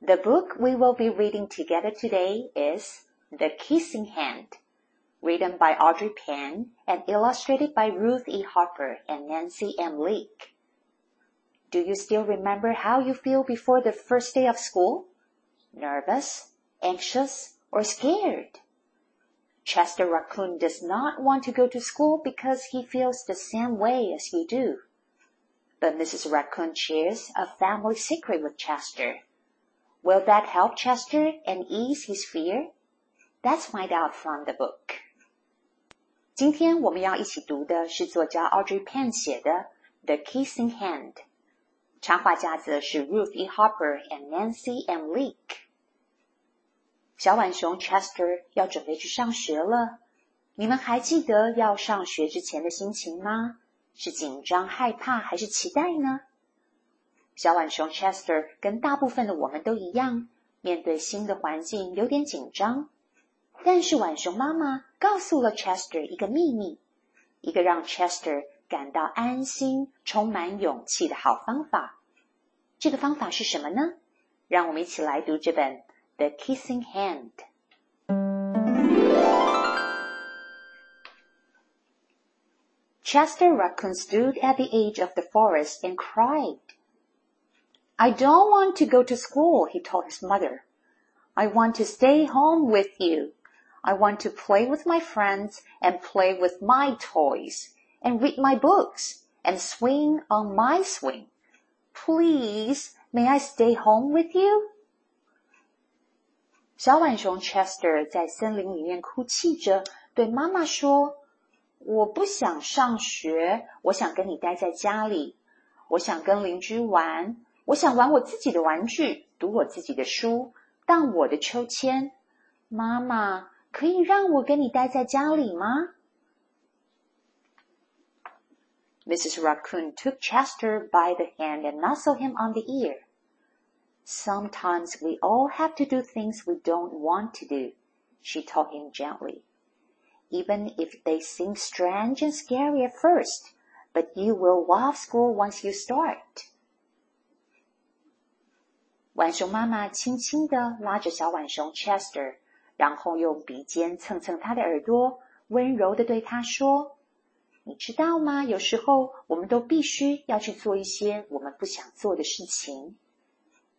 The book we will be reading together today is The Kissing Hand, written by Audrey Penn and illustrated by Ruth E. Harper and Nancy M. Leak. Do you still remember how you feel before the first day of school? Nervous, anxious, or scared? Chester Raccoon does not want to go to school because he feels the same way as you do. But Mrs. Raccoon shares a family secret with Chester Will that help Chester and ease his fear? Let's find out from the book. 今天我们要一起读的是作家 Audrey Penn 写的《The Kissing Hand》，插画家则是 Ruth E. Harper and Nancy M. Leak。小浣熊 Chester 要准备去上学了，你们还记得要上学之前的心情吗？是紧张、害怕，还是期待呢？小浣熊 Chester 跟大部分的我们都一样，面对新的环境有点紧张。但是浣熊妈妈告诉了 Chester 一个秘密，一个让 Chester 感到安心、充满勇气的好方法。这个方法是什么呢？让我们一起来读这本《The Kissing Hand》。Chester Raccoon stood at the edge of the forest and cried. I don't want to go to school, he told his mother. I want to stay home with you. I want to play with my friends and play with my toys and read my books and swing on my swing. Please, may I stay home with you? 小浣熊 Chester 在森林里面哭泣着，对妈妈说：“我不想上学，我想跟你待在家里，我想跟邻居玩， 我想玩我自己的玩具，读我自己的书，荡我的秋千。妈妈，可以让我跟你待在家里吗？Mrs. Raccoon took Chester by the hand and nuzzled him on the ear. Sometimes we all have to do things we don't want to do, she told him gently. Even if they seem strange and scary at first, but you will love school once you start. 浣熊妈妈轻轻地拉着小浣熊 Chester，然后用鼻尖蹭蹭他的耳朵，温柔地对他说：“你知道吗？有时候我们都必须要去做一些我们不想做的事情。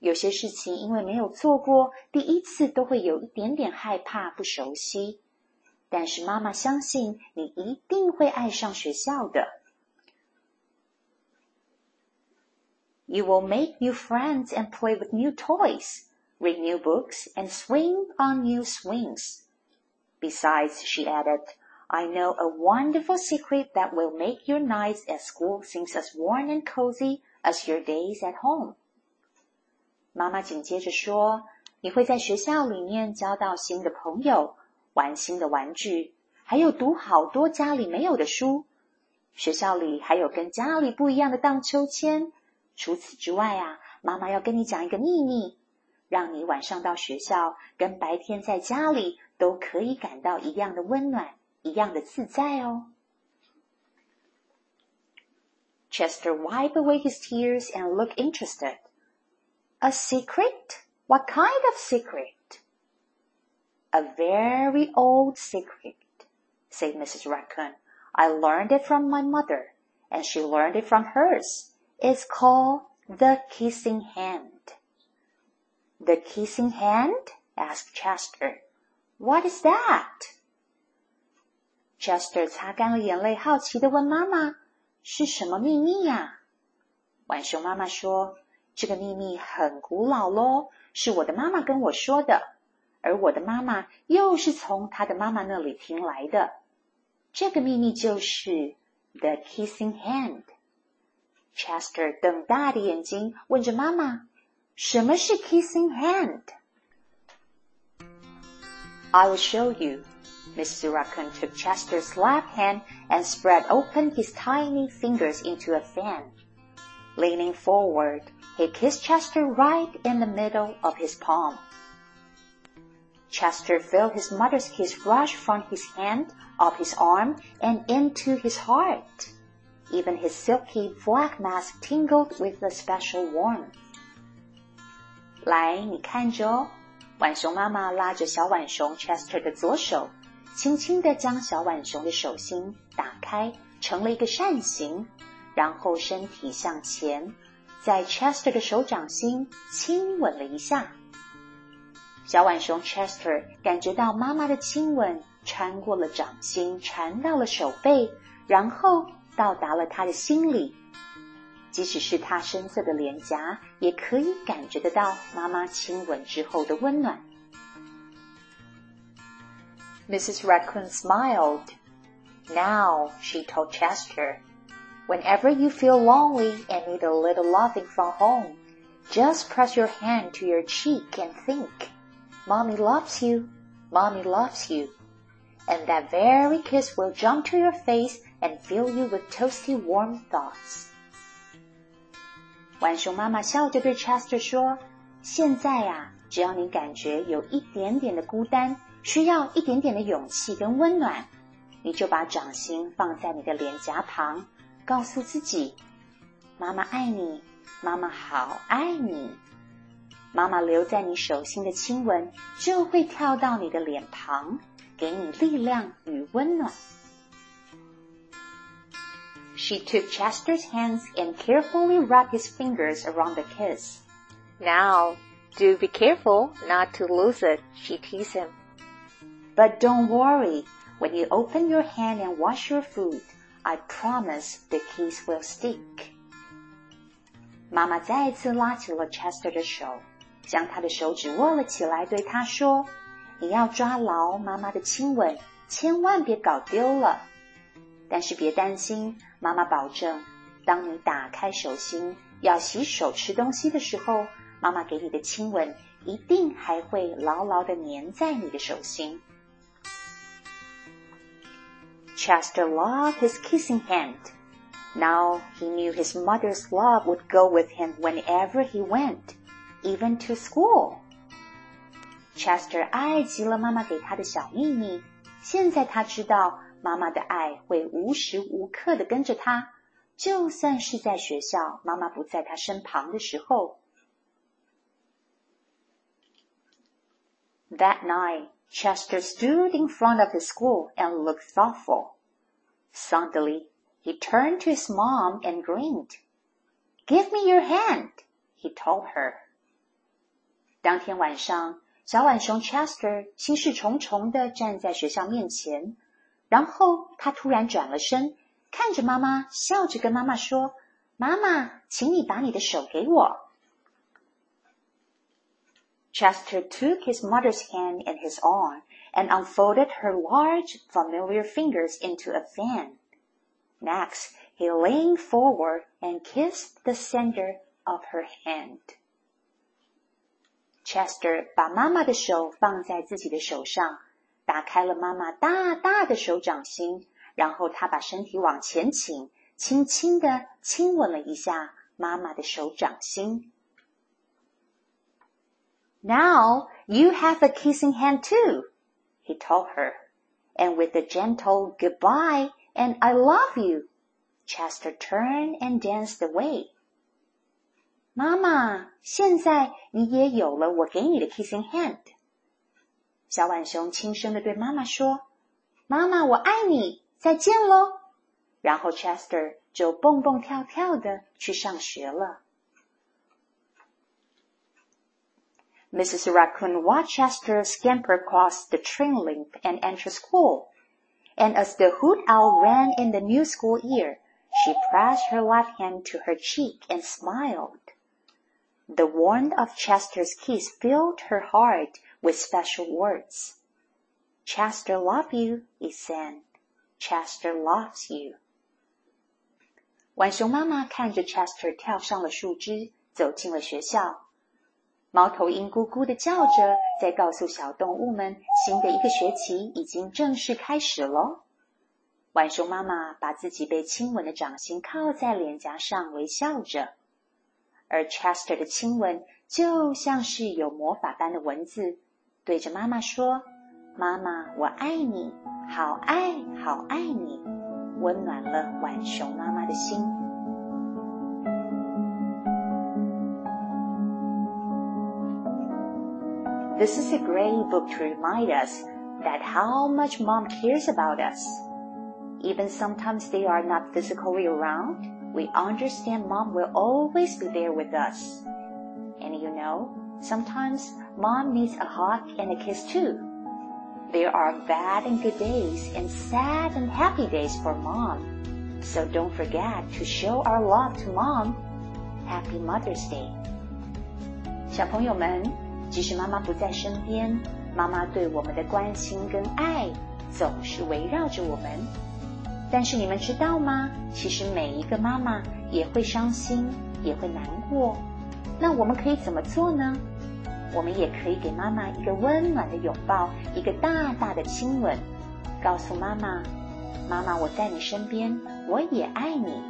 有些事情因为没有做过，第一次都会有一点点害怕、不熟悉。但是妈妈相信你一定会爱上学校的。” You will make new friends and play with new toys, read new books, and swing on new swings. Besides, she added, I know a wonderful secret that will make your nights at school seem as warm and cozy as your days at home. 妈妈紧接着说：“你会在学校里面交到新的朋友，玩新的玩具，还有读好多家里没有的书。学校里还有跟家里不一样的荡秋千。” 除此之外啊，妈妈要跟你讲一个秘密，让你晚上到学校跟白天在家里都可以感到一样的温暖，一样的自在哦。Chester wiped away his tears and looked interested. A secret? What kind of secret? A very old secret, said Mrs. Raccoon. I learned it from my mother, and she learned it from hers. It's called the kissing hand. The kissing hand? asked Chester. What is that? Chester 擦干了眼泪，好奇的问妈妈：“是什么秘密呀？”浣熊妈妈说：“这个秘密很古老喽，是我的妈妈跟我说的，而我的妈妈又是从她的妈妈那里听来的。这个秘密就是 the kissing hand。” Chester 瞪大的眼睛问着妈妈：“什么是 kissing hand？” I will show you. Mrs. Raccoon took Chester's left hand and spread open his tiny fingers into a fan. Leaning forward, he kissed Chester right in the middle of his palm. Chester felt his mother's kiss rush from his hand, up his arm, and into his heart. Even his silky black mask tingled with a special warmth. 来，你看着哦。浣熊妈妈拉着小浣熊 Chester 的左手，轻轻地将小浣熊的手心打开，成了一个扇形，然后身体向前，在 Chester 的手掌心亲吻了一下。小浣熊 Chester 感觉到妈妈的亲吻穿过了掌心，传到了手背，然后到达了他的心里。即使是他深色的脸颊，也可以感觉得到妈妈亲吻之后的温暖。Mrs. Raccoon smiled. Now, she told Chester, whenever you feel lonely and need a little loving from home, just press your hand to your cheek and think, Mommy loves you, Mommy loves you. And that very kiss will jump to your face and fill you with toasty warm thoughts. 浣熊妈妈笑着对 Chester 说：“现在呀，只要你感觉有一点点的孤单，需要一点点的勇气跟温暖，你就把掌心放在你的脸颊旁，告诉自己：妈妈爱你，妈妈好爱你。妈妈留在你手心的亲吻就会跳到你的脸庞，给你力量与温暖。” She took Chester's hands and carefully wrapped his fingers around the kiss. Now, do be careful not to lose it, she teased him. But don't worry, when you open your hand and wash your food, I promise the kiss will stick. 妈妈再次拉起了 Chester 的手，将他的手指握了起来，对他说：“你要抓牢妈妈的亲吻，千万别搞丢了。” 但是别担心，妈妈保证，当你打开手心要洗手、吃东西的时候，妈妈给你的亲吻一定还会牢牢的粘在你的手心。Chester loved his kissing hand. Now he knew his mother's love would go with him whenever he went, even to school. Chester 爱极了妈妈给他的小秘密，现在他知道。 妈妈的爱会无时无刻的跟着他，就算是在学校，妈妈不在他身旁的时候。That night, Chester stood in front of his school and looked thoughtful. Suddenly, he turned to his mom and grinned. Give me your hand, he told her. 当天晚上，小浣熊 Chester 心事重重的站在学校面前。 然后他突然转了身，看着妈妈，笑着跟妈妈说：“妈妈，请你把你的手给我。” Chester took his mother's hand in his arm and unfolded her large, familiar fingers into a fan. Next, he leaned forward and kissed the center of her hand. Chester 把妈妈的手放在自己的手上。 打开了妈妈大大的手掌心，然后他把身体往前倾，轻轻地亲吻了一下妈妈的手掌心。Now you have a kissing hand too, he told her, and with a gentle goodbye and I love you, Chester turned and danced away. 妈妈，现在你也有了我给你的 kissing hand。 小浣熊轻声的对妈妈说：“妈妈，我爱你，再见喽。”然后 Chester 就蹦蹦跳跳的去上学了。Mrs. Raccoon watched Chester scamper across the train link and enter school. And as the hoot owl ran in the new school year, she pressed her left hand to her cheek and smiled. The warmth of Chester's kiss filled her heart with special words. Chester love you, it said. Chester loves you. 浣熊妈妈看着 Chester 跳上了树枝，走进了学校。猫头鹰咕咕的叫着，在告诉小动物们新的一个学期已经正式开始喽。浣熊妈妈把自己被亲吻的掌心靠在脸颊上，微笑着。而 Chester 的亲吻就像是有魔法般的文字，对着妈妈说：“妈妈，我爱你，好爱好爱你。”温暖了浣熊妈妈的心。This is a great book to remind us that how much mom cares about us. Even sometimes they are not physically around, we understand mom will always be there with us. And you know, sometimes mom needs a hug and a kiss too. There are bad and good days and sad and happy days for mom. So don't forget to show our love to mom. Happy Mother's Day. 小朋友们，即使妈妈不在身边，妈妈对我们的关心跟爱总是围绕着我们。但是你们知道吗？其实每一个妈妈也会伤心，也会难过。 那我们可以怎么做呢？我们也可以给妈妈一个温暖的拥抱，一个大大的亲吻，告诉妈妈：“妈妈，我在你身边，我也爱你。”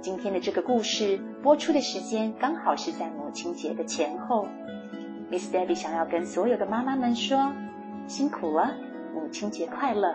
今天的这个故事播出的时间刚好是在母亲节的前后。Miss Debbie 想要跟所有的妈妈们说：“辛苦了，母亲节快乐！”